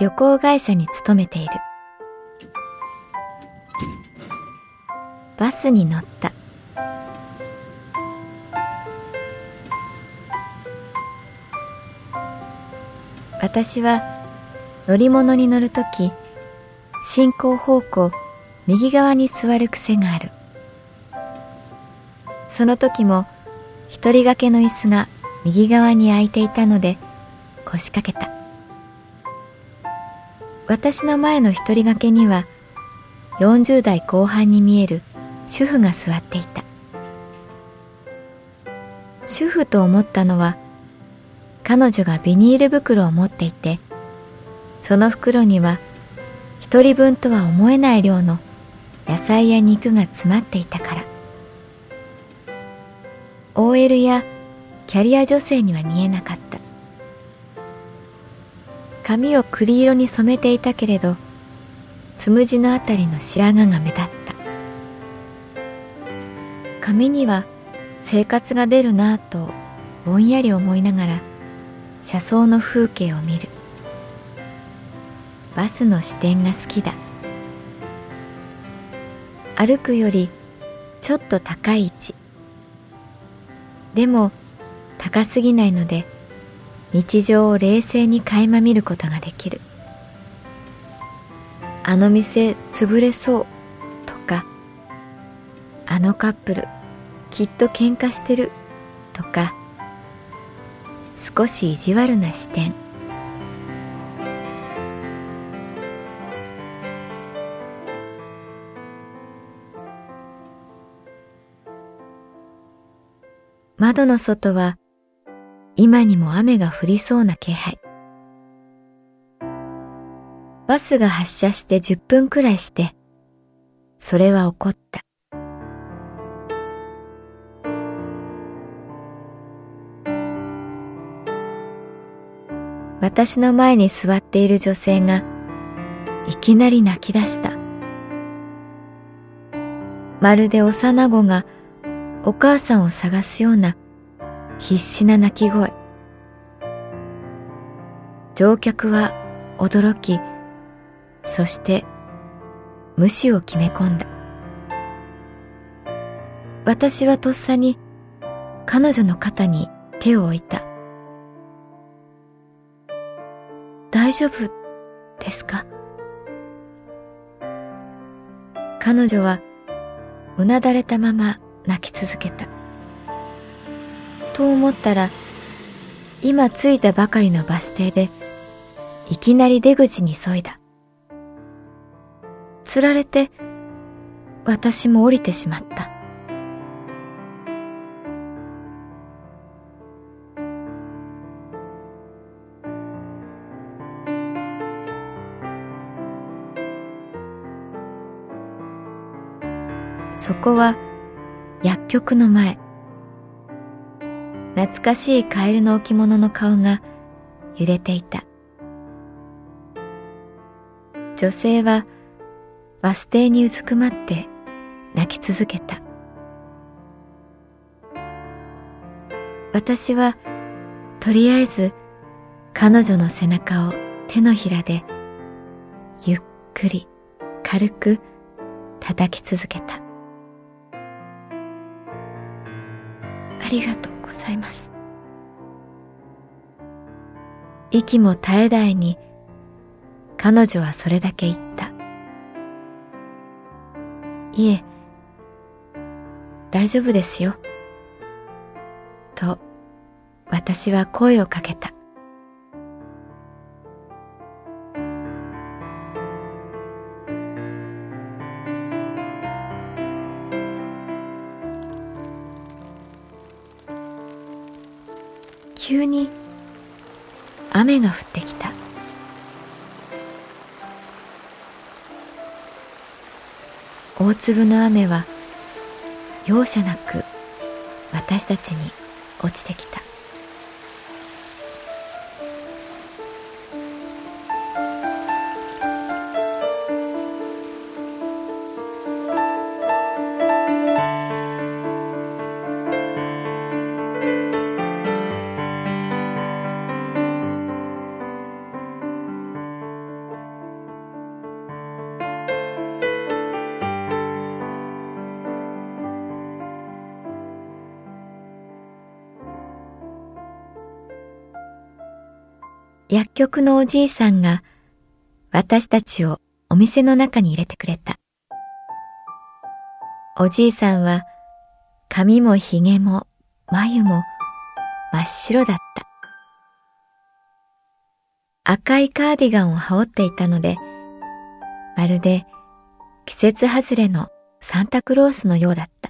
旅行会社に勤めている。バスに乗った。私は乗り物に乗るとき進行方向右側に座る癖がある。その時も一人掛けの椅子が右側に空いていたので腰掛けた。私の前の一人掛けには40代後半に見える主婦が座っていた。主婦と思ったのは彼女がビニール袋を持っていてその袋には一人分とは思えない量の野菜や肉が詰まっていたから。OL やキャリア女性には見えなかった。髪を栗色に染めていたけれどつむじのあたりの白髪が目立った。髪には生活が出るなぁとぼんやり思いながら車窓の風景を見る。バスの視点が好きだ。歩くよりちょっと高い位置。でも高すぎないので日常を冷静に垣間見ることができる。あの店潰れそうとかあのカップルきっと喧嘩してるとか少し意地悪な視点。窓の外は今にも雨が降りそうな気配。バスが発車して10分くらいして、それは起こった。私の前に座っている女性がいきなり泣き出した。まるで幼子がお母さんを探すような必死な泣き声。乗客は驚きそして無視を決め込んだ。私はとっさに彼女の肩に手を置いた。大丈夫ですか？彼女はうなだれたまま泣き続けた。と思ったら今着いたばかりのバス停でいきなり出口に急いだ。つられて私も降りてしまった。そこは薬局の前。懐かしいカエルの置物の顔が揺れていた。女性はバス停にうずくまって泣き続けた。私はとりあえず彼女の背中を手のひらでゆっくり軽く叩き続けた。ありがとういます。息も絶え絶えに彼女はそれだけ言った。いえ、大丈夫ですよ。と私は声をかけた。急に雨が降ってきた。大粒の雨は容赦なく私たちに落ちてきた。薬局のおじいさんが私たちをお店の中に入れてくれた。おじいさんは髪も髭も眉も真っ白だった。赤いカーディガンを羽織っていたので、まるで季節外れのサンタクロースのようだった。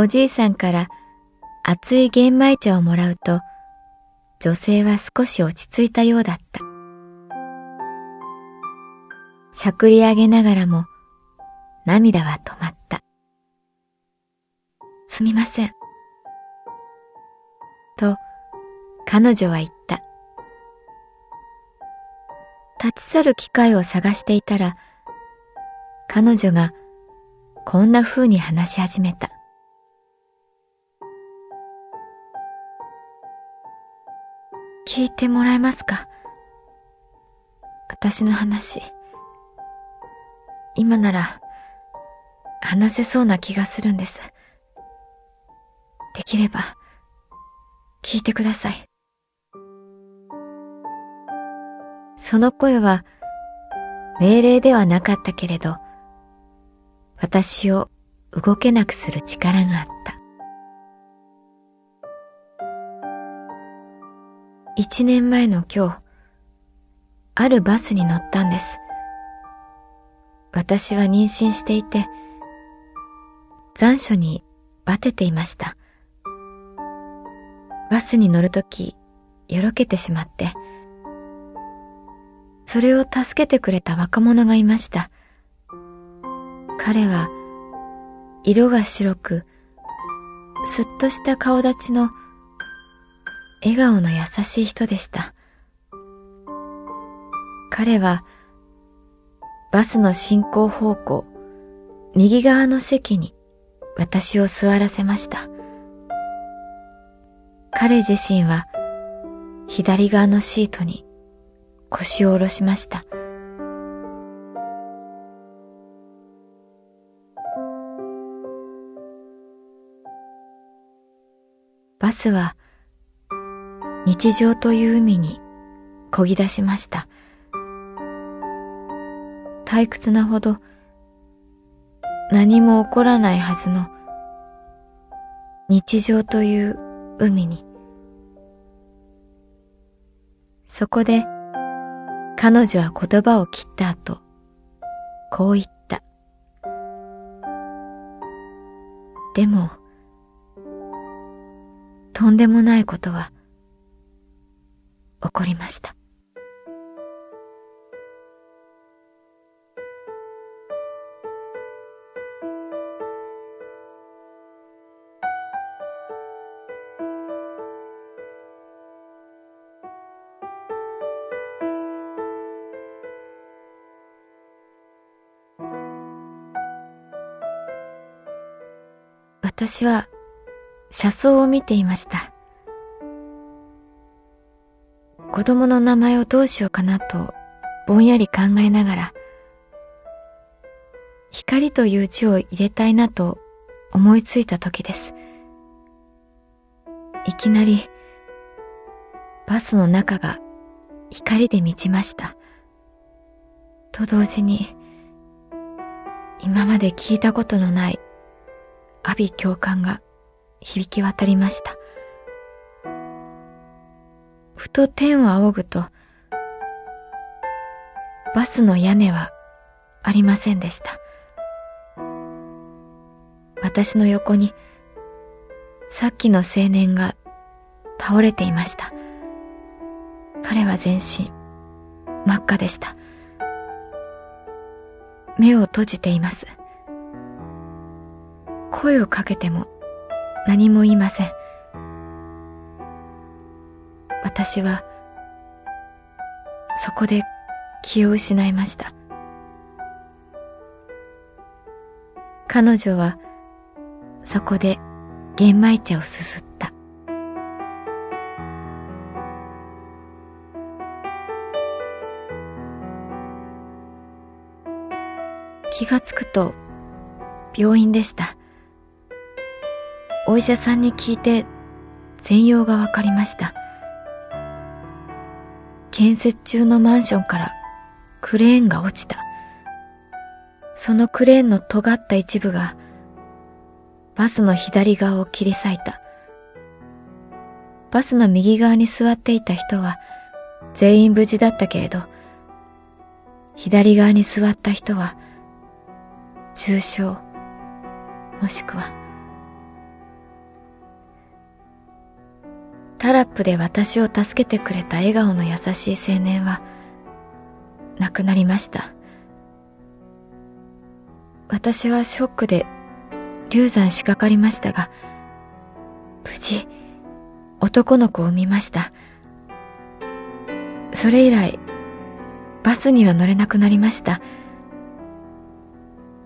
おじいさんから熱い玄米茶をもらうと、女性は少し落ち着いたようだった。しゃくり上げながらも涙は止まった。すみません。と彼女は言った。立ち去る機会を探していたら、彼女がこんな風に話し始めた。聞いてもらえますか？私の話。今なら話せそうな気がするんです。できれば聞いてください。その声は命令ではなかったけれど、私を動けなくする力があった。一年前の今日、あるバスに乗ったんです。私は妊娠していて、残暑にバテていました。バスに乗るとき、よろけてしまって、それを助けてくれた若者がいました。彼は、色が白く、すっとした顔立ちの笑顔の優しい人でした。彼はバスの進行方向、右側の席に私を座らせました。彼自身は左側のシートに腰を下ろしました。バスは日常という海に漕ぎ出しました。退屈なほど何も起こらないはずの日常という海に。そこで彼女は言葉を切った後、こう言った。でも、とんでもないことは起こりました私は車窓を見ていました。子供の名前をどうしようかなとぼんやり考えながら、光という字を入れたいなと思いついた時です。いきなりバスの中が光で満ちました。と同時に今まで聞いたことのない阿鼻教官が響き渡りました。ふと天を仰ぐと、バスの屋根はありませんでした。私の横に、さっきの青年が倒れていました。彼は全身真っ赤でした。目を閉じています。声をかけても何も言いません。私はそこで気を失いました。彼女はそこで玄米茶をすすった。気がつくと病院でした。お医者さんに聞いて全容がわかりました。建設中のマンションからクレーンが落ちた。そのクレーンの尖った一部がバスの左側を切り裂いた。バスの右側に座っていた人は全員無事だったけれど、左側に座った人は重傷、もしくはタラップで私を助けてくれた笑顔の優しい青年は亡くなりました。私はショックで流産しかかりましたが、無事男の子を産みました。それ以来、バスには乗れなくなりました。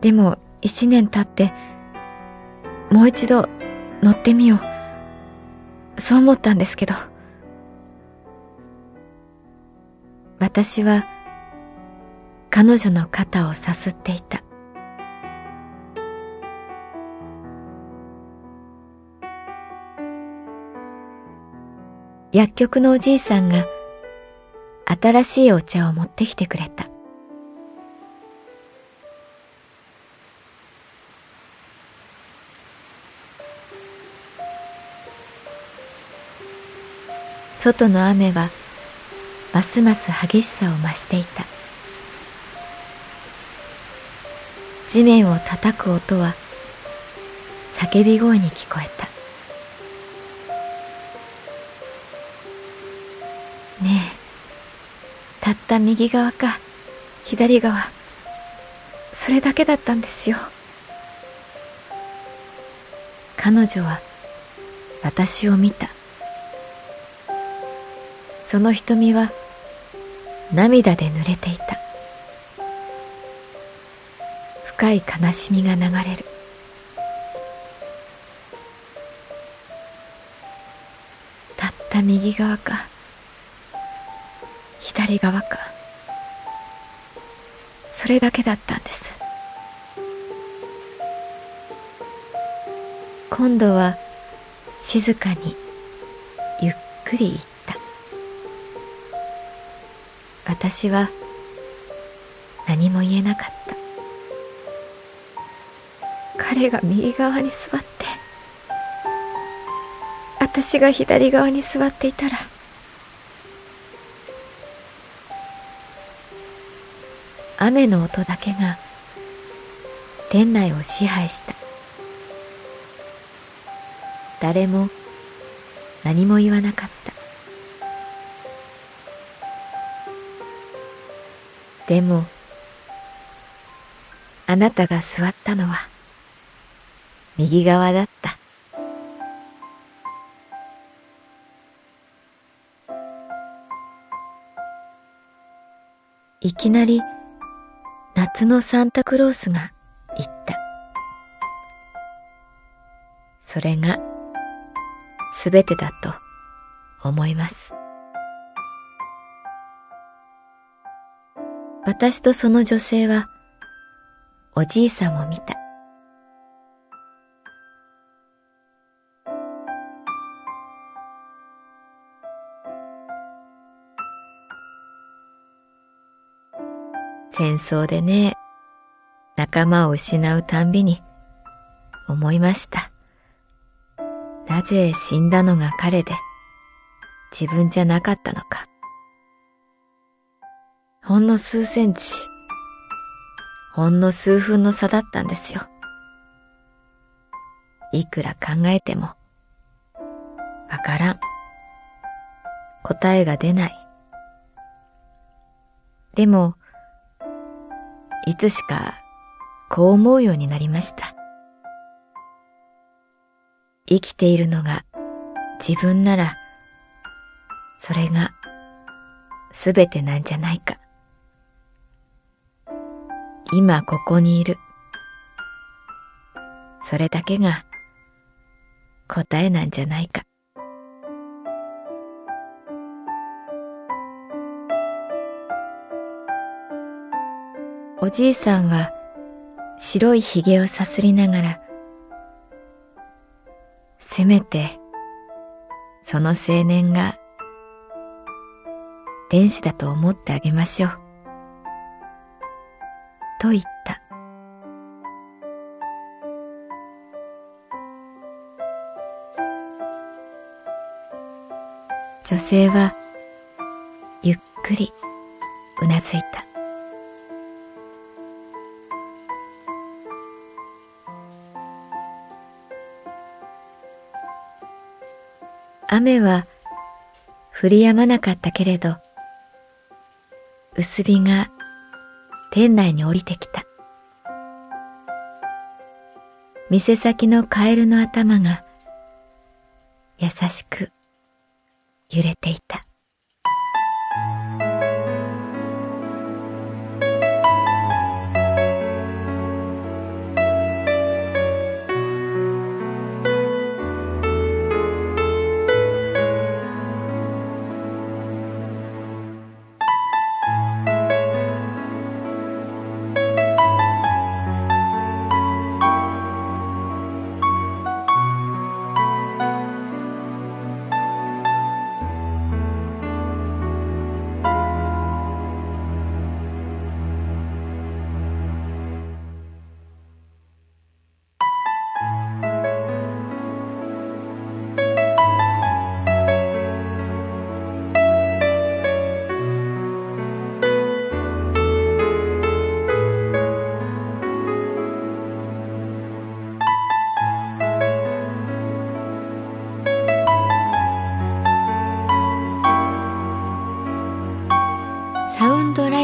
でも一年経って、もう一度乗ってみよう。そう思ったんですけど。私は彼女の肩をさすっていた。薬局のおじいさんが新しいお茶を持ってきてくれた。外の雨はますます激しさを増していた。地面を叩く音は叫び声に聞こえた。ねえたった右側か左側。それだけだったんですよ。彼女は私を見た。その瞳は涙で濡れていた。深い悲しみが流れる。たった右側か左側かそれだけだったんです。今度は静かにゆっくり言った。私は何も言えなかった。彼が右側に座って私が左側に座っていたら雨の音だけが店内を支配した。誰も何も言わなかった。でも、あなたが座ったのは、右側だった。いきなり、夏のサンタクロースが言った。それがすべてだと思います。私とその女性はおじいさんを見た。戦争でね、仲間を失うたんびに思いました。なぜ死んだのが彼で自分じゃなかったのか。ほんの数センチ、ほんの数分の差だったんですよ。いくら考えても、わからん。答えが出ない。でも、いつしかこう思うようになりました。生きているのが自分なら、それがすべてなんじゃないか。今ここにいる。それだけが答えなんじゃないか。おじいさんは白いひげをさすりながら、せめてその青年が天使だと思ってあげましょう。と言った。女性はゆっくりうなずいた。雨は降り止まなかったけれど、薄日が店内に降りてきた。店先のカエルの頭が優しく揺れていた。